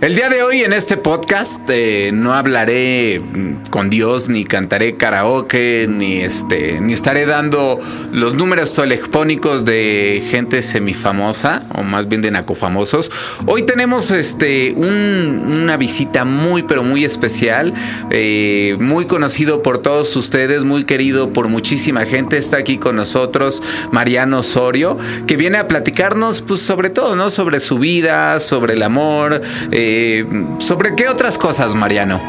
El día de hoy en este podcast eh, no hablaré mm, con Dios, ni cantaré karaoke, ni este, ni estaré dando los números telefónicos de gente semifamosa, o más bien de nacofamosos. Hoy tenemos este una visita muy pero muy especial, eh, muy conocido por todos ustedes, muy querido por muchísima gente. Está aquí con nosotros Mariano Osorio, que viene a platicarnos, pues sobre todo, ¿no? Sobre su vida, sobre el amor. Eh, eh, ¿Sobre qué otras cosas, Mariano?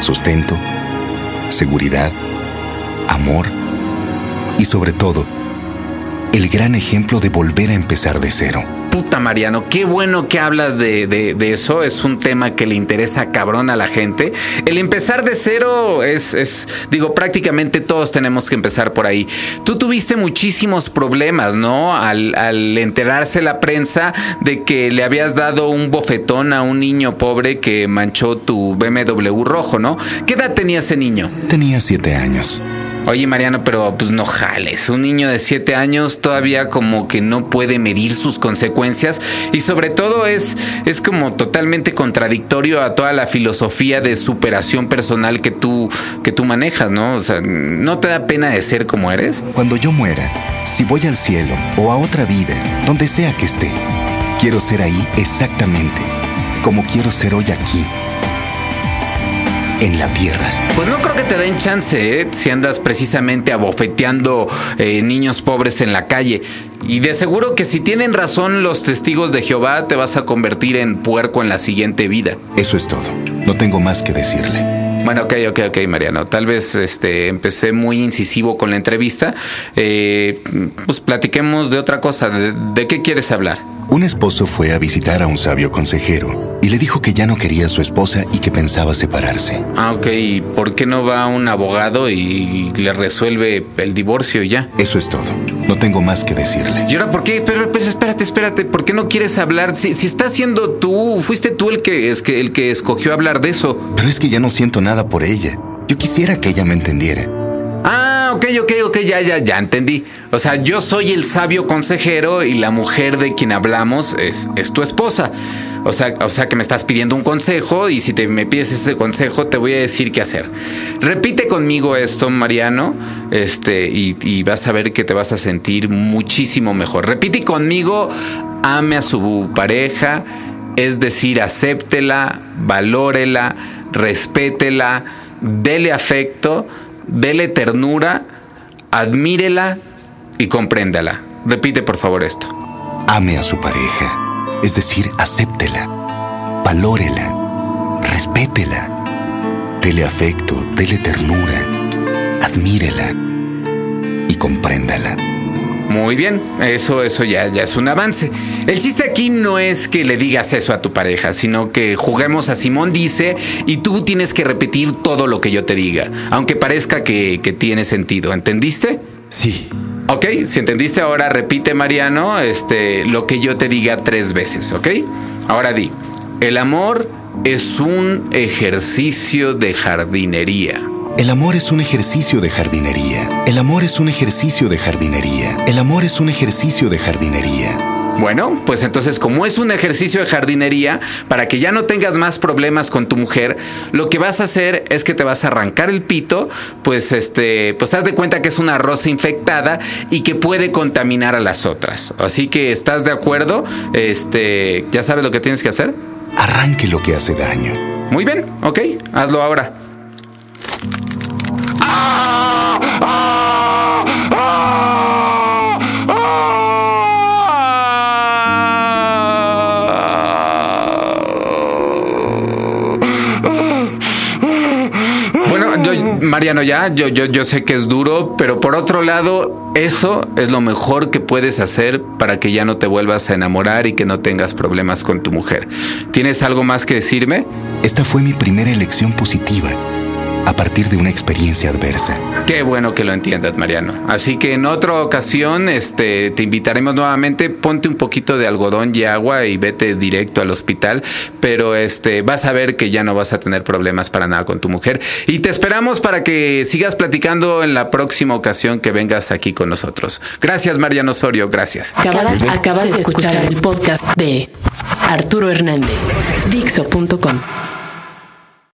Sustento, seguridad, amor y sobre todo, el gran ejemplo de volver a empezar de cero Mariano, qué bueno que hablas de, eso. Es un tema que le interesa cabrón a la gente. El empezar de cero es, es, digo, prácticamente todos tenemos que empezar por ahí. Tú tuviste muchísimos problemas, ¿no? Al, al enterarse la prensa de que le habías dado un bofetón a un niño pobre que manchó tu BMW rojo, ¿no? ¿Qué edad tenía ese niño? Tenía siete años. Oye, Mariano, pero pues no jales. Un niño de siete años todavía como que no puede medir sus consecuencias y sobre todo es, es como totalmente contradictorio a toda la filosofía de superación personal que tú, que tú manejas, ¿no? O sea, ¿no te da pena de ser como eres? Cuando yo muera, si voy al cielo o a otra vida, donde sea que esté, quiero ser ahí exactamente como quiero ser hoy aquí en la tierra. Pues no creo que te den chance ¿eh? si andas precisamente abofeteando eh, niños pobres en la calle. Y de seguro que si tienen razón los testigos de Jehová, te vas a convertir en puerco en la siguiente vida. Eso es todo. No tengo más que decirle. Bueno, ok, ok, ok, Mariano. Tal vez este, empecé muy incisivo con la entrevista. Eh, pues platiquemos de otra cosa. ¿De, qué quieres hablar? Un esposo fue a visitar a un sabio consejero y le dijo que ya no quería a su esposa y que pensaba separarse. Ah, ok. ¿Y por qué no va un abogado y le resuelve el divorcio ya? Eso es todo. No tengo más que decirle. ¿Y ahora por qué? Pero, espérate, espérate. ¿Por qué no quieres hablar? Si, si estás siendo tú, fuiste tú el que, es que, el que escogió hablar de eso. Pero es que ya no siento nada por ella. Yo quisiera que ella me entendiera. Ah, ok, ok, ok, ya, ya, ya entendí. O sea, yo soy el sabio consejero y la mujer de quien hablamos es, es tu esposa. O sea, o sea que me estás pidiendo un consejo y si te, me pides ese consejo te voy a decir qué hacer. Repite conmigo esto, Mariano, este, y, y vas a ver que te vas a sentir muchísimo mejor. Repite conmigo, ame a su pareja, es decir, acéptela, valórela, respétela, dele afecto, dele ternura, admírela y compréndala. Repite por favor esto. Ame a su pareja, es decir, acéptela, valórela, respétela, dele afecto, dele ternura, admírela y compréndala. Muy bien, eso, eso ya, ya es un avance. El chiste aquí no es que le digas eso a tu pareja, sino que juguemos a Simón dice y tú tienes que repetir todo lo que yo te diga, aunque parezca que, que tiene sentido. ¿Entendiste? Sí. Ok, si entendiste ahora repite Mariano este, lo que yo te diga tres veces, ¿ok? Ahora di, el amor es un ejercicio de jardinería. El amor es un ejercicio de jardinería. El amor es un ejercicio de jardinería. El amor es un ejercicio de jardinería. Bueno, pues entonces como es un ejercicio de jardinería, para que ya no tengas más problemas con tu mujer, lo que vas a hacer es que te vas a arrancar el pito, pues este, pues haz de cuenta que es una rosa infectada y que puede contaminar a las otras. Así que estás de acuerdo, este, ya sabes lo que tienes que hacer. Arranque lo que hace daño. Muy bien, ok, hazlo ahora. Mariano, ya, yo, yo, yo sé que es duro, pero por otro lado, eso es lo mejor que puedes hacer para que ya no te vuelvas a enamorar y que no tengas problemas con tu mujer. ¿Tienes algo más que decirme? Esta fue mi primera elección positiva a partir de una experiencia adversa. Qué bueno que lo entiendas, Mariano. Así que en otra ocasión, este, te invitaremos nuevamente. Ponte un poquito de algodón y agua y vete directo al hospital. Pero este, vas a ver que ya no vas a tener problemas para nada con tu mujer. Y te esperamos para que sigas platicando en la próxima ocasión que vengas aquí con nosotros. Gracias, Mariano Osorio. Gracias. Acabas, acabas de escuchar el podcast de Arturo Hernández. Dixo.com.